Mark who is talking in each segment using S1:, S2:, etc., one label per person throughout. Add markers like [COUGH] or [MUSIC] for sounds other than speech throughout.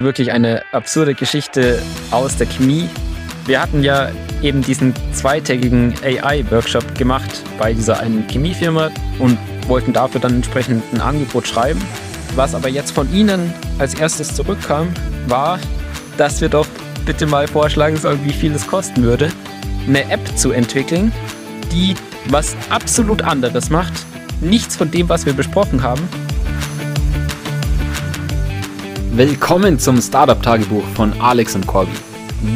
S1: Wirklich eine absurde Geschichte aus der Chemie. Wir hatten ja eben diesen zweitägigen AI-Workshop gemacht bei dieser einen Chemiefirma und wollten dafür dann entsprechend ein Angebot schreiben. Was aber jetzt von Ihnen als erstes zurückkam, war, dass wir doch bitte mal vorschlagen sollen, wie viel es kosten würde, eine App zu entwickeln, die was absolut anderes macht. Nichts von dem, was wir besprochen haben.
S2: Willkommen zum Startup-Tagebuch von Alex und Corby.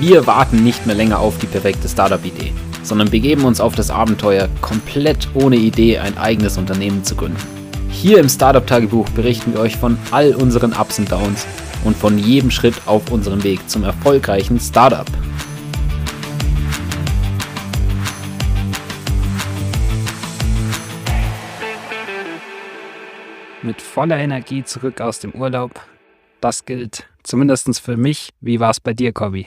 S2: Wir warten nicht mehr länger auf die perfekte Startup-Idee, sondern begeben uns auf das Abenteuer, komplett ohne Idee ein eigenes Unternehmen zu gründen. Hier im Startup-Tagebuch berichten wir euch von all unseren Ups und Downs und von jedem Schritt auf unserem Weg zum erfolgreichen Startup.
S3: Mit voller Energie zurück aus dem Urlaub. Das gilt zumindest für mich. Wie war es bei dir, Cobby?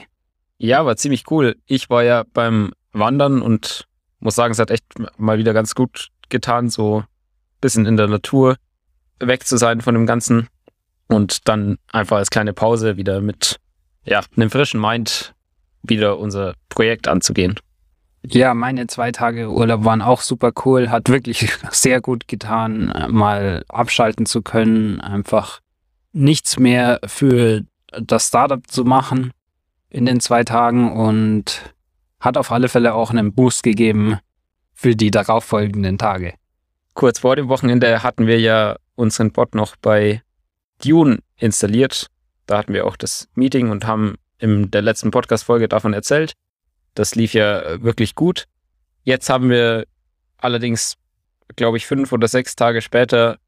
S1: Ja, war ziemlich cool. Ich war ja beim Wandern und muss sagen, es hat echt mal wieder ganz gut getan, so ein bisschen in der Natur weg zu sein von dem Ganzen und dann einfach als kleine Pause wieder mit ja, einem frischen Mind wieder unser Projekt anzugehen.
S3: Ja, meine zwei Tage Urlaub waren auch super cool, hat wirklich [LAUGHS] sehr gut getan, mal abschalten zu können, einfach nichts mehr für das Startup zu machen in den zwei Tagen und hat auf alle Fälle auch einen Boost gegeben für die darauffolgenden Tage.
S1: Kurz vor dem Wochenende hatten wir ja unseren Bot noch bei Dune installiert. Da hatten wir auch das Meeting und haben in der letzten Podcast-Folge davon erzählt. Das lief ja wirklich gut. Jetzt haben wir allerdings, glaube ich, fünf oder sechs Tage später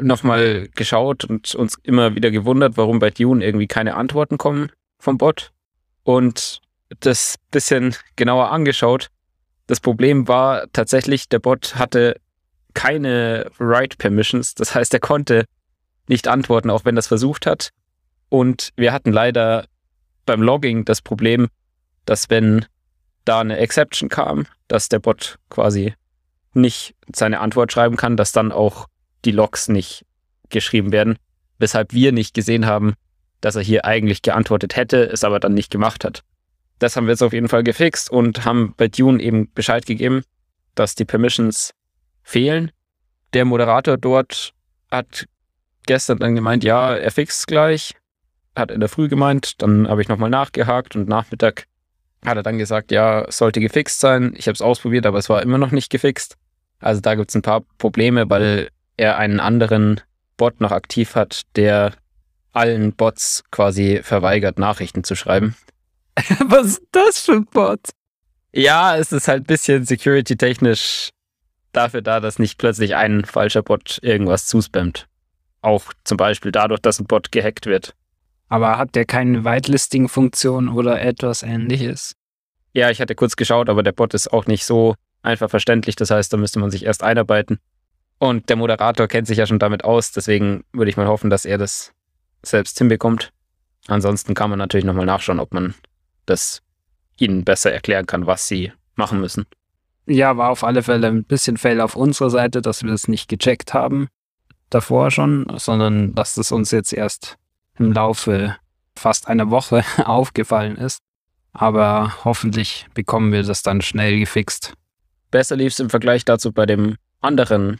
S1: nochmal geschaut und uns immer wieder gewundert, warum bei Dune irgendwie keine Antworten kommen vom Bot. Und das bisschen genauer angeschaut. Das Problem war tatsächlich, der Bot hatte keine Write Permissions. Das heißt, er konnte nicht antworten, auch wenn es versucht hat. Und wir hatten leider beim Logging das Problem, dass wenn da eine Exception kam, dass der Bot quasi nicht seine Antwort schreiben kann, dass dann auch die Logs nicht geschrieben werden, weshalb wir nicht gesehen haben, dass er hier eigentlich geantwortet hätte, es aber dann nicht gemacht hat. Das haben wir jetzt auf jeden Fall gefixt und haben bei Dune eben Bescheid gegeben, dass die Permissions fehlen. Der Moderator dort hat gestern dann gemeint, ja, er fixt gleich. Hat in der Früh gemeint, dann habe ich nochmal nachgehakt und Nachmittag hat er dann gesagt, ja, sollte gefixt sein. Ich habe es ausprobiert, aber es war immer noch nicht gefixt. Also da gibt es ein paar Probleme, weil er einen anderen Bot noch aktiv hat, der allen Bots quasi verweigert, Nachrichten zu schreiben. [LAUGHS]
S3: Was ist das für ein Bot?
S1: Ja, es ist halt ein bisschen security-technisch dafür da, dass nicht plötzlich ein falscher Bot irgendwas zuspammt. Auch zum Beispiel dadurch, dass ein Bot gehackt wird.
S3: Aber hat der keine Whitelisting-Funktion oder etwas ähnliches?
S1: Ja, ich hatte kurz geschaut, aber der Bot ist auch nicht so einfach verständlich. Das heißt, da müsste man sich erst einarbeiten. Und der Moderator kennt sich ja schon damit aus, deswegen würde ich mal hoffen, dass er das selbst hinbekommt. Ansonsten kann man natürlich nochmal nachschauen, ob man das ihnen besser erklären kann, was sie machen müssen.
S3: Ja, war auf alle Fälle ein bisschen Fail auf unserer Seite, dass wir das nicht gecheckt haben davor schon, sondern dass das uns jetzt erst im Laufe fast einer Woche [LAUGHS] aufgefallen ist. Aber hoffentlich bekommen wir das dann schnell gefixt.
S1: Besser lief es im Vergleich dazu bei dem anderen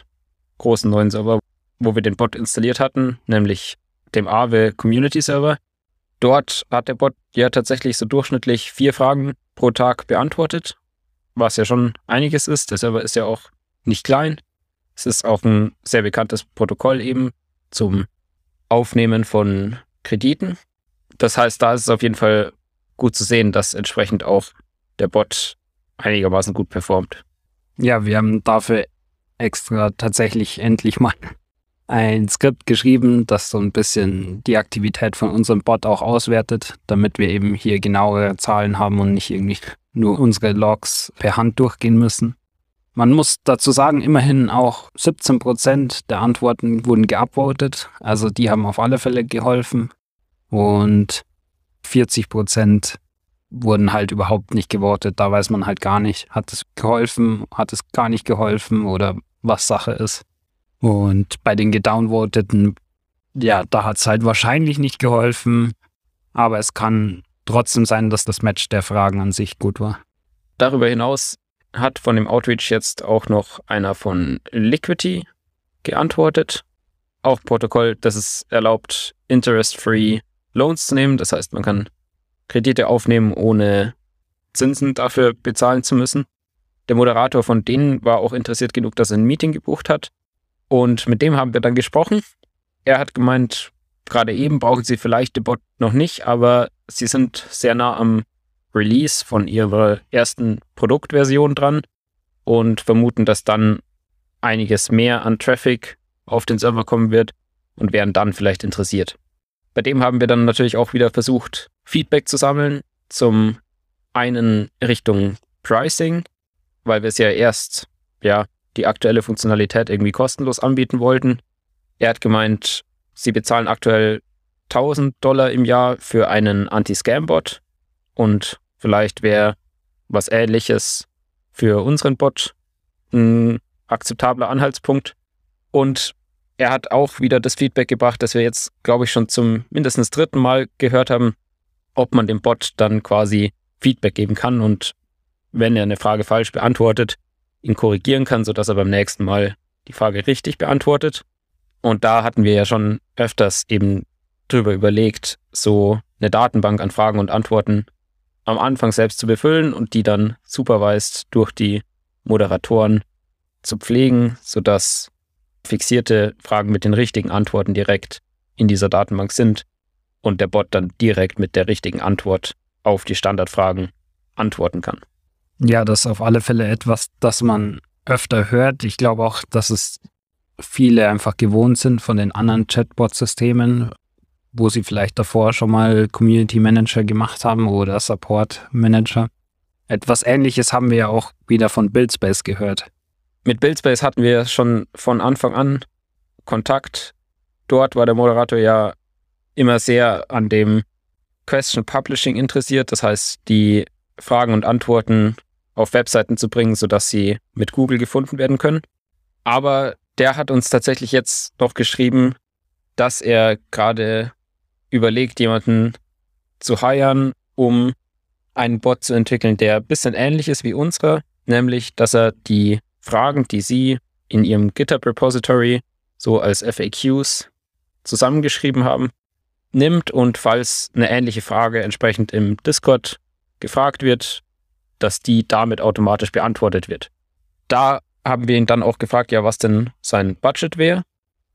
S1: großen neuen Server, wo wir den Bot installiert hatten, nämlich dem Aave Community Server. Dort hat der Bot ja tatsächlich so durchschnittlich vier Fragen pro Tag beantwortet, was ja schon einiges ist. Der Server ist ja auch nicht klein. Es ist auch ein sehr bekanntes Protokoll eben zum Aufnehmen von Krediten. Das heißt, da ist es auf jeden Fall gut zu sehen, dass entsprechend auch der Bot einigermaßen gut performt.
S3: Ja, wir haben dafür extra tatsächlich endlich mal ein Skript geschrieben, das so ein bisschen die Aktivität von unserem Bot auch auswertet, damit wir eben hier genauere Zahlen haben und nicht irgendwie nur unsere Logs per Hand durchgehen müssen. Man muss dazu sagen, immerhin auch 17 Prozent der Antworten wurden geupvotet. Also die haben auf alle Fälle geholfen. Und 40 Prozent wurden halt überhaupt nicht gewotet. Da weiß man halt gar nicht, hat es geholfen, hat es gar nicht geholfen oder was Sache ist. Und bei den gedownvoteten, ja, da hat es halt wahrscheinlich nicht geholfen. aber es kann trotzdem sein, dass das Match der Fragen an sich gut war.
S1: Darüber hinaus hat von dem Outreach jetzt auch noch einer von Liquidity geantwortet. Auch Protokoll, das es erlaubt, interest-free Loans zu nehmen. Das heißt, man kann Kredite aufnehmen, ohne Zinsen dafür bezahlen zu müssen. Der Moderator von denen war auch interessiert genug, dass er ein Meeting gebucht hat. Und mit dem haben wir dann gesprochen. Er hat gemeint, gerade eben brauchen sie vielleicht den Bot noch nicht, aber sie sind sehr nah am Release von ihrer ersten Produktversion dran und vermuten, dass dann einiges mehr an Traffic auf den Server kommen wird und wären dann vielleicht interessiert. Bei dem haben wir dann natürlich auch wieder versucht, Feedback zu sammeln. Zum einen Richtung Pricing, weil wir es ja erst, ja, die aktuelle Funktionalität irgendwie kostenlos anbieten wollten. Er hat gemeint, sie bezahlen aktuell 1000 Dollar im Jahr für einen Anti-Scam-Bot und vielleicht wäre was ähnliches für unseren Bot ein akzeptabler Anhaltspunkt. Und er hat auch wieder das Feedback gebracht, dass wir jetzt, glaube ich, schon zum mindestens dritten Mal gehört haben, ob man dem Bot dann quasi Feedback geben kann und wenn er eine Frage falsch beantwortet, ihn korrigieren kann, sodass er beim nächsten Mal die Frage richtig beantwortet. Und da hatten wir ja schon öfters eben drüber überlegt, so eine Datenbank an Fragen und Antworten am Anfang selbst zu befüllen und die dann supervised durch die Moderatoren zu pflegen, sodass fixierte Fragen mit den richtigen Antworten direkt in dieser Datenbank sind und der Bot dann direkt mit der richtigen Antwort auf die Standardfragen antworten kann.
S3: Ja, das ist auf alle Fälle etwas, das man öfter hört. Ich glaube auch, dass es viele einfach gewohnt sind von den anderen Chatbot-Systemen, wo sie vielleicht davor schon mal Community Manager gemacht haben oder Support Manager. Etwas ähnliches haben wir ja auch wieder von Buildspace gehört.
S1: Mit Buildspace hatten wir schon von Anfang an Kontakt. Dort war der Moderator ja immer sehr an dem Question Publishing interessiert, das heißt, die Fragen und Antworten auf Webseiten zu bringen, sodass sie mit Google gefunden werden können. Aber der hat uns tatsächlich jetzt noch geschrieben, dass er gerade überlegt, jemanden zu hiren, um einen Bot zu entwickeln, der ein bisschen ähnlich ist wie unserer, nämlich, dass er die Fragen, die Sie in Ihrem GitHub-Repository so als FAQs zusammengeschrieben haben, nimmt und falls eine ähnliche Frage entsprechend im Discord gefragt wird, dass die damit automatisch beantwortet wird. Da haben wir ihn dann auch gefragt, ja, was denn sein Budget wäre,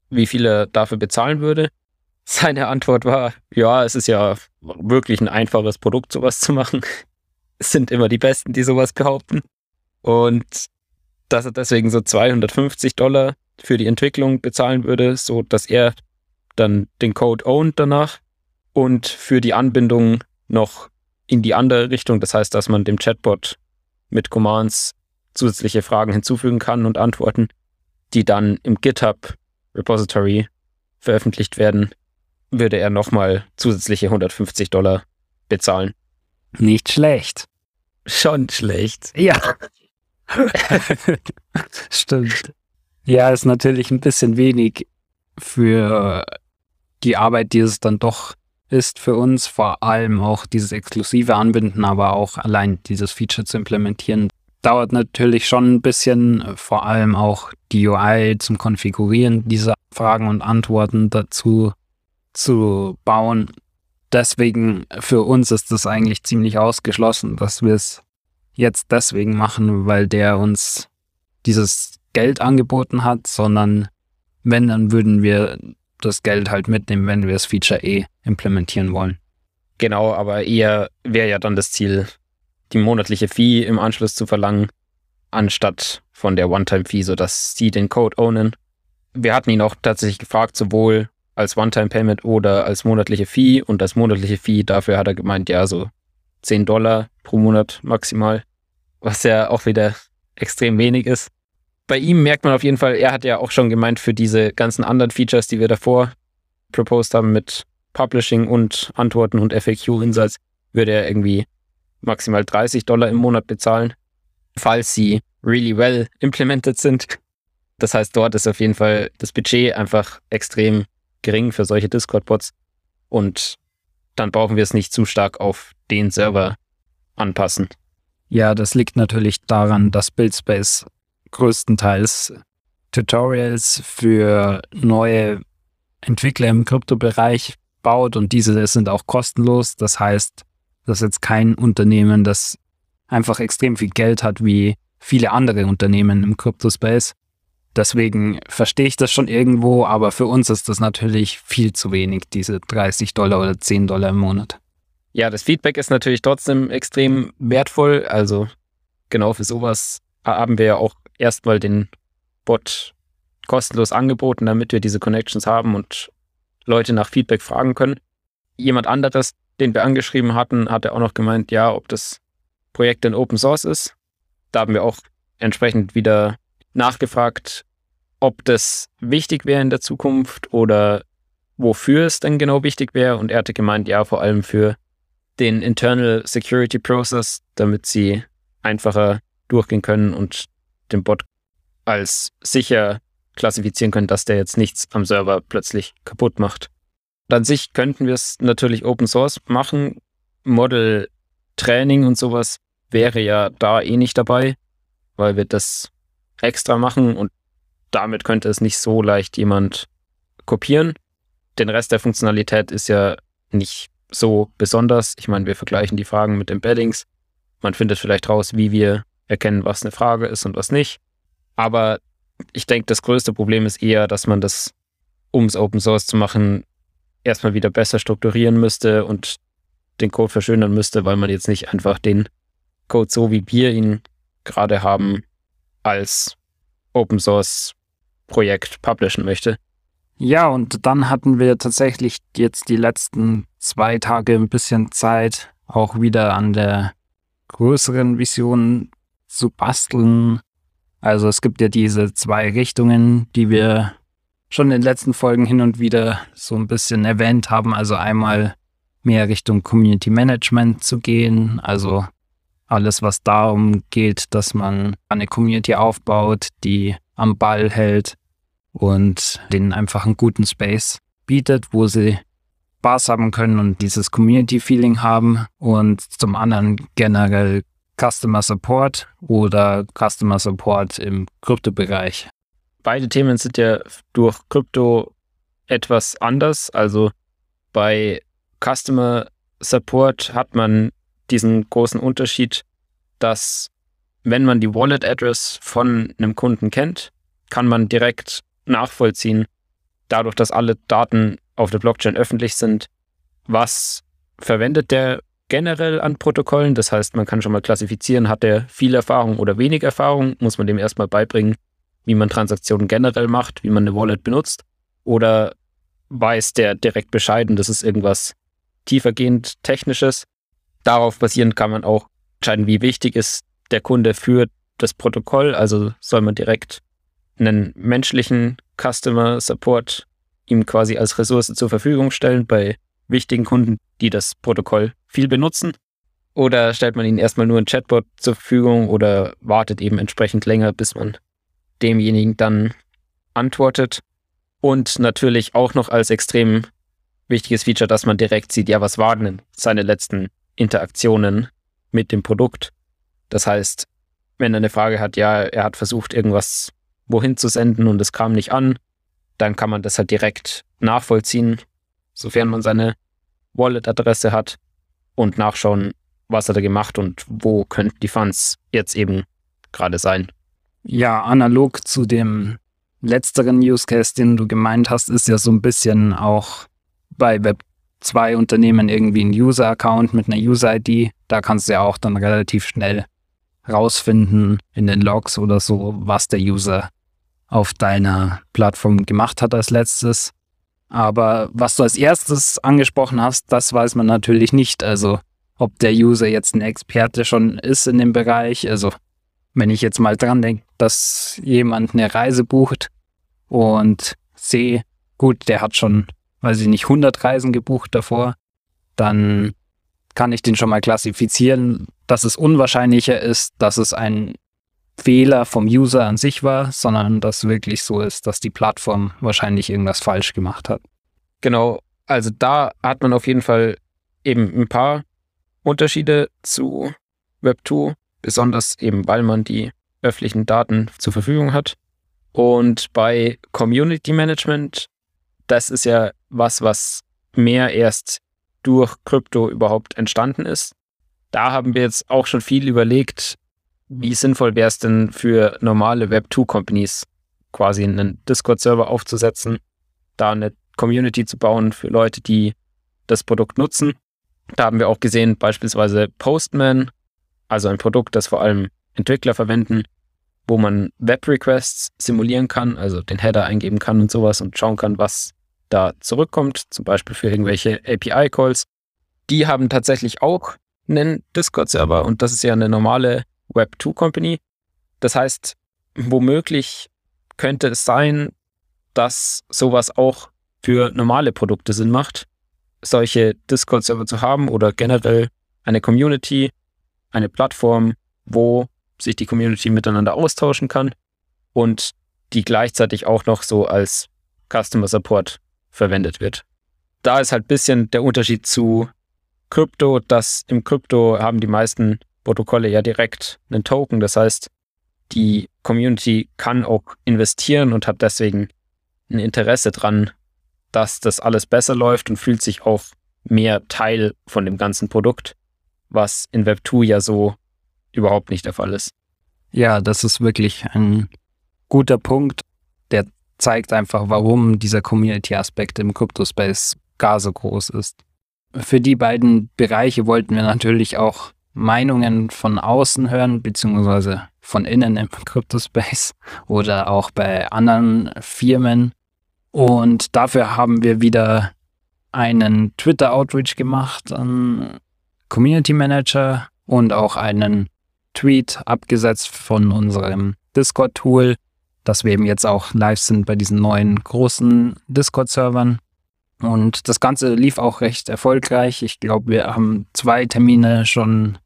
S1: wie viel er dafür bezahlen würde. [LAUGHS] Seine Antwort war, ja, es ist ja wirklich ein einfaches Produkt, sowas zu machen. [LAUGHS] Es sind immer die Besten, die sowas behaupten. Und dass er deswegen so 250 Dollar für die Entwicklung bezahlen würde, so dass er dann den Code owned danach und für die Anbindung noch in die andere Richtung. Das heißt, dass man dem Chatbot mit Commands zusätzliche Fragen hinzufügen kann und Antworten, die dann im GitHub Repository veröffentlicht werden, würde er nochmal zusätzliche 150 Dollar bezahlen.
S3: Nicht schlecht.
S1: Schon schlecht.
S3: Ja. [LAUGHS] Stimmt. Ja, ist natürlich ein bisschen wenig für die Arbeit, die es dann doch ist für uns, vor allem auch dieses exklusive Anbinden, aber auch allein dieses Feature zu implementieren, dauert natürlich schon ein bisschen, vor allem auch die UI zum Konfigurieren dieser Fragen und Antworten dazu zu bauen. Deswegen für uns ist das eigentlich ziemlich ausgeschlossen, dass wir es jetzt deswegen machen, weil der uns dieses Geld angeboten hat, sondern wenn, dann würden wir das Geld halt mitnehmen, wenn wir das Feature eh implementieren wollen.
S1: Genau, aber eher wäre ja dann das Ziel, die monatliche Fee im Anschluss zu verlangen, anstatt von der One-Time-Fee, sodass sie den Code ownen. Wir hatten ihn auch tatsächlich gefragt, sowohl als One-Time-Payment oder als monatliche Fee. Und als monatliche Fee, dafür hat er gemeint, ja, so 10 Dollar pro Monat maximal, was ja auch wieder extrem wenig ist bei ihm merkt man auf jeden Fall, er hat ja auch schon gemeint, für diese ganzen anderen Features, die wir davor proposed haben mit Publishing und Antworten und FAQ-Insights, würde er irgendwie maximal 30 Dollar im Monat bezahlen, falls sie really well implemented sind. Das heißt, dort ist auf jeden Fall das Budget einfach extrem gering für solche Discord-Bots. Und dann brauchen wir es nicht zu stark auf den Server anpassen.
S3: Ja, das liegt natürlich daran, dass Buildspace größtenteils Tutorials für neue Entwickler im Kryptobereich baut und diese sind auch kostenlos. Das heißt, das ist jetzt kein Unternehmen, das einfach extrem viel Geld hat wie viele andere Unternehmen im Kryptospace. Deswegen verstehe ich das schon irgendwo, aber für uns ist das natürlich viel zu wenig, diese 30 Dollar oder 10 Dollar im Monat.
S1: Ja, das Feedback ist natürlich trotzdem extrem wertvoll. Also genau für sowas haben wir ja auch erstmal den Bot kostenlos angeboten, damit wir diese Connections haben und Leute nach Feedback fragen können. Jemand anderes, den wir angeschrieben hatten, hatte auch noch gemeint, ja, ob das Projekt denn Open Source ist. Da haben wir auch entsprechend wieder nachgefragt, ob das wichtig wäre in der Zukunft oder wofür es denn genau wichtig wäre. Und er hatte gemeint, ja, vor allem für den Internal Security Process, damit sie einfacher durchgehen können und den Bot als sicher klassifizieren können, dass der jetzt nichts am Server plötzlich kaputt macht. Und an sich könnten wir es natürlich Open Source machen. Model Training und sowas wäre ja da eh nicht dabei, weil wir das extra machen und damit könnte es nicht so leicht jemand kopieren. Den Rest der Funktionalität ist ja nicht so besonders. Ich meine, wir vergleichen die Fragen mit Embeddings. Man findet vielleicht raus, wie wir erkennen, was eine Frage ist und was nicht. Aber ich denke, das größte Problem ist eher, dass man das, um es Open Source zu machen, erstmal wieder besser strukturieren müsste und den Code verschönern müsste, weil man jetzt nicht einfach den Code so wie wir ihn gerade haben als Open Source Projekt publishen möchte.
S3: Ja, und dann hatten wir tatsächlich jetzt die letzten zwei Tage ein bisschen Zeit, auch wieder an der größeren Vision zu basteln. Also es gibt ja diese zwei Richtungen, die wir schon in den letzten Folgen hin und wieder so ein bisschen erwähnt haben. Also einmal mehr Richtung Community Management zu gehen, also alles, was darum geht, dass man eine Community aufbaut, die am Ball hält und denen einfach einen guten Space bietet, wo sie Spaß haben können und dieses Community-Feeling haben und zum anderen generell Customer Support oder Customer Support im Kryptobereich.
S1: Beide Themen sind ja durch Krypto etwas anders. Also bei Customer Support hat man diesen großen Unterschied, dass wenn man die Wallet Address von einem Kunden kennt, kann man direkt nachvollziehen, dadurch, dass alle Daten auf der Blockchain öffentlich sind, was verwendet der generell an Protokollen. Das heißt, man kann schon mal klassifizieren, hat er viel Erfahrung oder wenig Erfahrung, muss man dem erstmal beibringen, wie man Transaktionen generell macht, wie man eine Wallet benutzt. Oder weiß der direkt Bescheid und das ist irgendwas tiefergehend Technisches. Darauf basierend kann man auch entscheiden, wie wichtig ist der Kunde für das Protokoll. Also soll man direkt einen menschlichen Customer Support ihm quasi als Ressource zur Verfügung stellen bei wichtigen Kunden, die das Protokoll viel benutzen. Oder stellt man ihnen erstmal nur ein Chatbot zur Verfügung oder wartet eben entsprechend länger, bis man demjenigen dann antwortet. Und natürlich auch noch als extrem wichtiges Feature, dass man direkt sieht, ja, was waren denn seine letzten Interaktionen mit dem Produkt. Das heißt, wenn er eine Frage hat, ja, er hat versucht, irgendwas wohin zu senden und es kam nicht an, dann kann man das halt direkt nachvollziehen, sofern man seine Wallet-Adresse hat und nachschauen, was hat er gemacht und wo könnten die Funds jetzt eben gerade sein.
S3: Ja, analog zu dem letzteren Use Case, den du gemeint hast, ist ja so ein bisschen auch bei Web 2 Unternehmen irgendwie ein User-Account mit einer User-ID. Da kannst du ja auch dann relativ schnell rausfinden in den Logs oder so, was der User auf deiner Plattform gemacht hat als letztes. Aber was du als erstes angesprochen hast, das weiß man natürlich nicht. Also ob der User jetzt ein Experte schon ist in dem Bereich. Also wenn ich jetzt mal dran denke, dass jemand eine Reise bucht und sehe, gut, der hat schon, weiß ich nicht, 100 Reisen gebucht davor, dann kann ich den schon mal klassifizieren, dass es unwahrscheinlicher ist, dass es ein Fehler vom User an sich war, sondern dass wirklich so ist, dass die Plattform wahrscheinlich irgendwas falsch gemacht hat.
S1: Genau, also da hat man auf jeden Fall eben ein paar Unterschiede zu Web2, besonders eben weil man die öffentlichen Daten zur Verfügung hat. Und bei Community Management, das ist ja was, was mehr erst durch Krypto überhaupt entstanden ist. Da haben wir jetzt auch schon viel überlegt, wie sinnvoll wäre es denn für normale Web2-Companies quasi einen Discord-Server aufzusetzen, da eine Community zu bauen für Leute, die das Produkt nutzen. Da haben wir auch gesehen, beispielsweise Postman, also ein Produkt, das vor allem Entwickler verwenden, wo man Web-Requests simulieren kann, also den Header eingeben kann und sowas und schauen kann, was da zurückkommt, zum Beispiel für irgendwelche API-Calls. Die haben tatsächlich auch einen Discord-Server und das ist ja eine normale Web2-Company. Das heißt, womöglich könnte es sein, dass sowas auch für normale Produkte Sinn macht, solche Discord-Server zu haben oder generell eine Community, eine Plattform, wo sich die Community miteinander austauschen kann und die gleichzeitig auch noch so als Customer Support verwendet wird. Da ist halt ein bisschen der Unterschied zu Krypto, dass im Krypto haben die meisten Protokolle ja direkt einen Token. Das heißt, die Community kann auch investieren und hat deswegen ein Interesse dran, dass das alles besser läuft und fühlt sich auch mehr Teil von dem ganzen Produkt, was in Web 2 ja so überhaupt nicht der Fall ist.
S3: Ja, das ist wirklich ein guter Punkt, der zeigt einfach, warum dieser Community-Aspekt im Crypto-Space gar so groß ist. Für die beiden Bereiche wollten wir natürlich auch Meinungen von außen hören, beziehungsweise von innen im [LAUGHS] Crypto-Space oder auch bei anderen Firmen. Und dafür haben wir wieder einen Twitter-Outreach gemacht an Community Manager und auch einen Tweet abgesetzt von unserem Discord-Tool, dass wir eben jetzt auch live sind bei diesen neuen großen Discord-Servern. Und das Ganze lief auch recht erfolgreich. Ich glaube, wir haben zwei Termine schon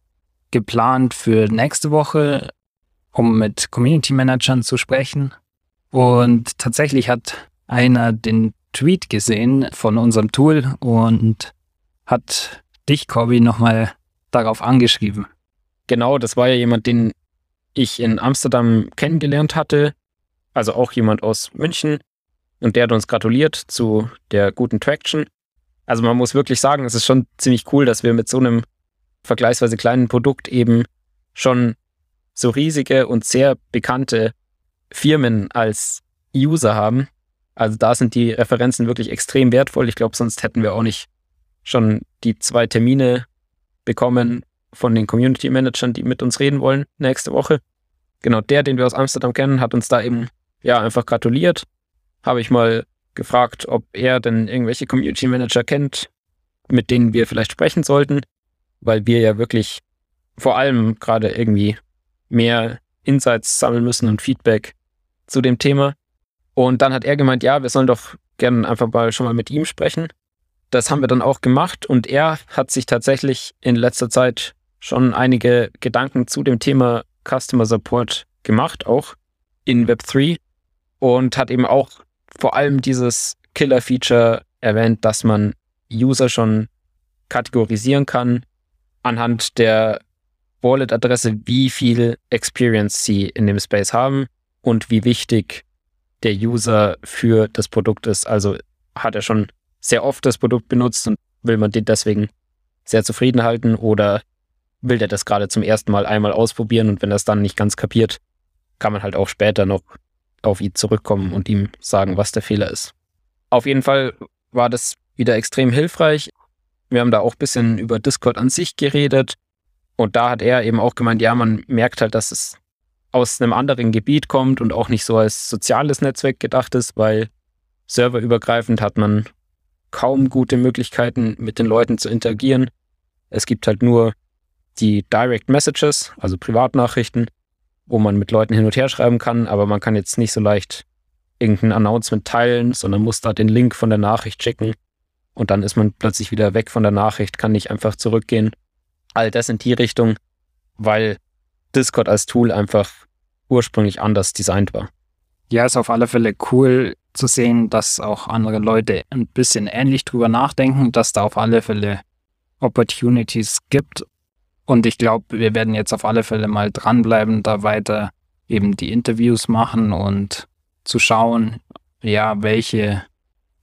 S3: geplant für nächste Woche, um mit Community Managern zu sprechen. Und tatsächlich hat einer den Tweet gesehen von unserem Tool und hat dich, Corby, nochmal darauf angeschrieben.
S1: Genau, das war ja jemand, den ich in Amsterdam kennengelernt hatte. Also auch jemand aus München. Und der hat uns gratuliert zu der guten Traction. Also man muss wirklich sagen, es ist schon ziemlich cool, dass wir mit so einem vergleichsweise kleinen Produkt eben schon so riesige und sehr bekannte Firmen als User haben. Also da sind die Referenzen wirklich extrem wertvoll. Ich glaube, sonst hätten wir auch nicht schon die zwei Termine bekommen von den Community Managern, die mit uns reden wollen nächste Woche. Genau der, den wir aus Amsterdam kennen, hat uns da eben ja einfach gratuliert. Habe ich mal gefragt, ob er denn irgendwelche Community Manager kennt, mit denen wir vielleicht sprechen sollten, weil wir ja wirklich vor allem gerade irgendwie mehr Insights sammeln müssen und Feedback zu dem Thema. Und dann hat er gemeint, ja, wir sollen doch gerne einfach mal schon mal mit ihm sprechen. Das haben wir dann auch gemacht und er hat sich tatsächlich in letzter Zeit schon einige Gedanken zu dem Thema Customer Support gemacht, auch in Web3 und hat eben auch vor allem dieses Killer-Feature erwähnt, dass man User schon kategorisieren kann anhand der Wallet-Adresse, wie viel Experience sie in dem Space haben und wie wichtig der User für das Produkt ist. Also hat er schon sehr oft das Produkt benutzt und will man den deswegen sehr zufrieden halten oder will der das gerade zum ersten Mal einmal ausprobieren und wenn er es dann nicht ganz kapiert, kann man halt auch später noch auf ihn zurückkommen und ihm sagen, was der Fehler ist. Auf jeden Fall war das wieder extrem hilfreich. Wir haben da auch ein bisschen über Discord an sich geredet und da hat er eben auch gemeint, ja, man merkt halt, dass es aus einem anderen Gebiet kommt und auch nicht so als soziales Netzwerk gedacht ist, weil serverübergreifend hat man kaum gute Möglichkeiten, mit den Leuten zu interagieren. Es gibt halt nur die Direct Messages, also Privatnachrichten, wo man mit Leuten hin und her schreiben kann, aber man kann jetzt nicht so leicht irgendein Announcement teilen, sondern muss da den Link von der Nachricht schicken und dann ist man plötzlich wieder weg von der Nachricht, kann nicht einfach zurückgehen. All das in die Richtung, weil Discord als Tool einfach ursprünglich anders designt war.
S3: Ja, ist auf alle Fälle cool zu sehen, dass auch andere Leute ein bisschen ähnlich drüber nachdenken, dass da auf alle Fälle Opportunities gibt. Und ich glaube, wir werden jetzt auf alle Fälle mal dranbleiben, da weiter eben die Interviews machen und zu schauen, ja, welche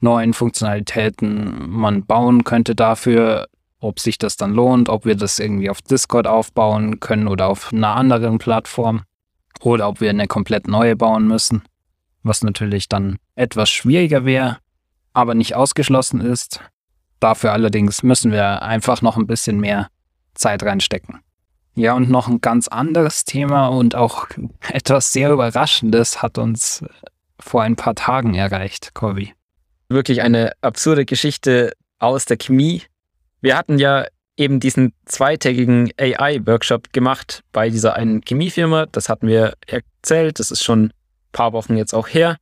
S3: neuen Funktionalitäten man bauen könnte dafür, ob sich das dann lohnt, ob wir das irgendwie auf Discord aufbauen können oder auf einer anderen Plattform oder ob wir eine komplett neue bauen müssen, was natürlich dann etwas schwieriger wäre, aber nicht ausgeschlossen ist. Dafür allerdings müssen wir einfach noch ein bisschen mehr Zeit reinstecken. Ja, und noch ein ganz anderes Thema und auch [LAUGHS] etwas sehr Überraschendes hat uns vor ein paar Tagen erreicht, Corby.
S1: Wirklich eine absurde Geschichte aus der Chemie. Wir hatten ja eben diesen zweitägigen AI-Workshop gemacht bei dieser einen Chemiefirma. Das hatten wir erzählt. Das ist schon ein paar Wochen jetzt auch her.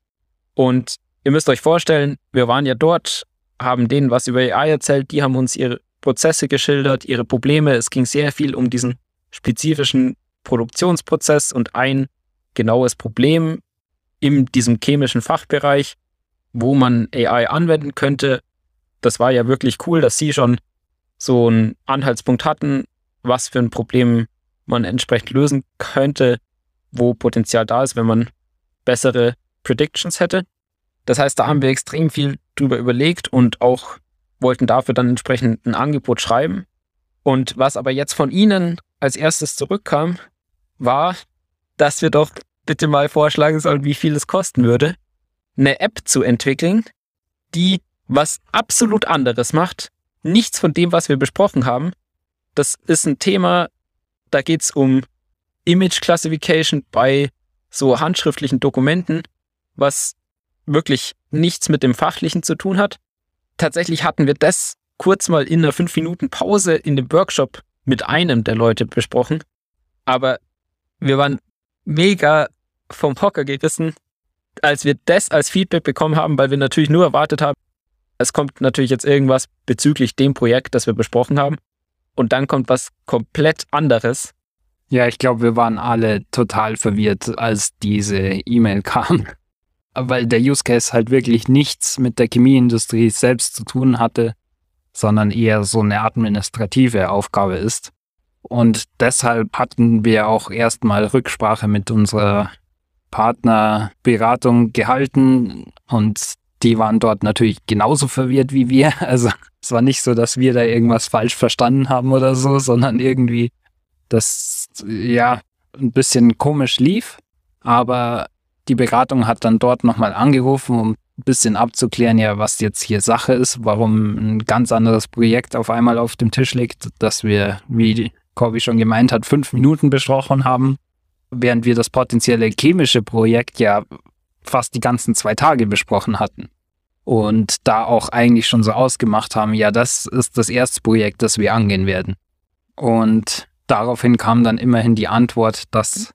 S1: Und ihr müsst euch vorstellen, wir waren ja dort, haben denen was über AI erzählt. Die haben uns ihre Prozesse geschildert, ihre Probleme. Es ging sehr viel um diesen spezifischen Produktionsprozess und ein genaues Problem in diesem chemischen Fachbereich, wo man AI anwenden könnte. Das war ja wirklich cool, dass sie schon so einen Anhaltspunkt hatten, was für ein Problem man entsprechend lösen könnte, wo Potenzial da ist, wenn man bessere Predictions hätte. Das heißt, da haben wir extrem viel drüber überlegt und auch wollten dafür dann entsprechend ein Angebot schreiben. Und was aber jetzt von Ihnen als erstes zurückkam, war, dass wir doch bitte mal vorschlagen sollen, wie viel es kosten würde, eine App zu entwickeln, die was absolut anderes macht. Nichts von dem, was wir besprochen haben. Das ist ein Thema, da geht es um Image Classification bei so handschriftlichen Dokumenten, was wirklich nichts mit dem Fachlichen zu tun hat. Tatsächlich hatten wir das kurz mal in einer 5 Minuten Pause in dem Workshop mit einem der Leute besprochen. Aber wir waren mega vom Hocker gerissen, als wir das als Feedback bekommen haben, weil wir natürlich nur erwartet haben, es kommt natürlich jetzt irgendwas bezüglich dem Projekt, das wir besprochen haben. Und dann kommt was komplett anderes.
S3: Ja, ich glaube, wir waren alle total verwirrt, als diese E-Mail [LAUGHS] kam. Weil der Use Case halt wirklich nichts mit der Chemieindustrie selbst zu tun hatte, sondern eher so eine administrative Aufgabe ist. Und deshalb hatten wir auch erstmal Rücksprache mit unserer Partnerberatung gehalten und die waren dort natürlich genauso verwirrt wie wir. [LAUGHS] Also es war nicht so, dass wir da irgendwas falsch verstanden haben oder so, sondern irgendwie das ja ein bisschen komisch lief. Aber die Beratung hat dann dort nochmal angerufen, um ein bisschen abzuklären, ja, was jetzt hier Sache ist, warum ein ganz anderes Projekt auf einmal auf dem Tisch liegt, das wir, wie Corby schon gemeint hat, fünf Minuten besprochen haben während wir das potenzielle chemische Projekt ja fast die ganzen zwei Tage besprochen hatten. Und da auch eigentlich schon so ausgemacht haben, ja, das ist das erste Projekt, das wir angehen werden. Und daraufhin kam dann immerhin die Antwort, dass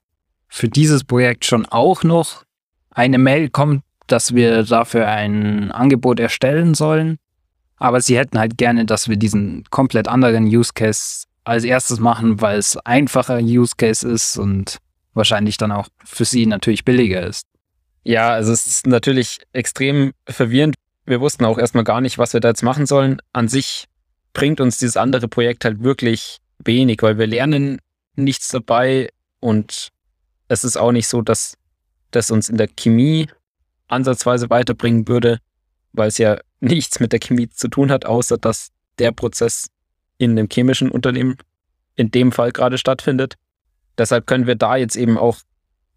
S3: für dieses Projekt schon auch noch eine Mail kommt, dass wir dafür ein Angebot erstellen sollen. Aber sie hätten halt gerne, dass wir diesen komplett anderen Use Case als erstes machen, weil es einfacher Use Case ist und wahrscheinlich dann auch für sie natürlich billiger ist.
S1: Ja, also es ist natürlich extrem verwirrend. Wir wussten auch erstmal gar nicht, was wir da jetzt machen sollen. An sich bringt uns dieses andere Projekt halt wirklich wenig, weil wir lernen nichts dabei und es ist auch nicht so, dass das uns in der Chemie ansatzweise weiterbringen würde, weil es ja [LAUGHS] nichts mit der Chemie zu tun hat, außer dass der Prozess in einem chemischen Unternehmen in dem Fall gerade stattfindet. Deshalb können wir da jetzt eben auch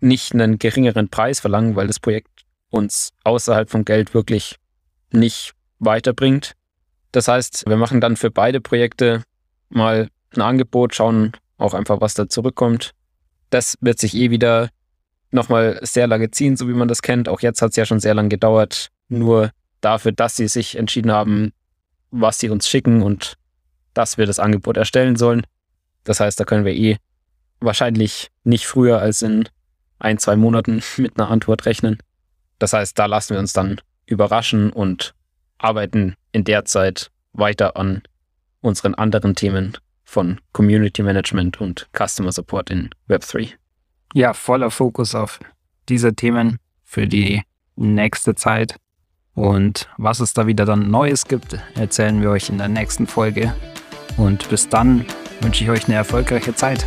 S1: nicht einen geringeren Preis verlangen, weil das Projekt uns außerhalb von Geld wirklich nicht weiterbringt. Das heißt, wir machen dann für beide Projekte mal ein Angebot, schauen auch einfach, was da zurückkommt. Das wird sich eh wieder nochmal sehr lange ziehen, so wie man das kennt. Auch jetzt hat es ja schon sehr lange gedauert, nur dafür, dass sie sich entschieden haben, was sie uns schicken und dass wir das Angebot erstellen sollen. Das heißt, da können wir eh wahrscheinlich nicht früher als in ein, zwei Monaten [LAUGHS] mit einer Antwort rechnen. Das heißt, da lassen wir uns dann überraschen und arbeiten in der Zeit weiter an unseren anderen Themen von Community Management und Customer Support in Web3.
S3: Ja, voller Fokus auf diese Themen für die nächste Zeit. Und was es da wieder dann Neues gibt, erzählen wir euch in der nächsten Folge. Und bis dann wünsche ich euch eine erfolgreiche Zeit.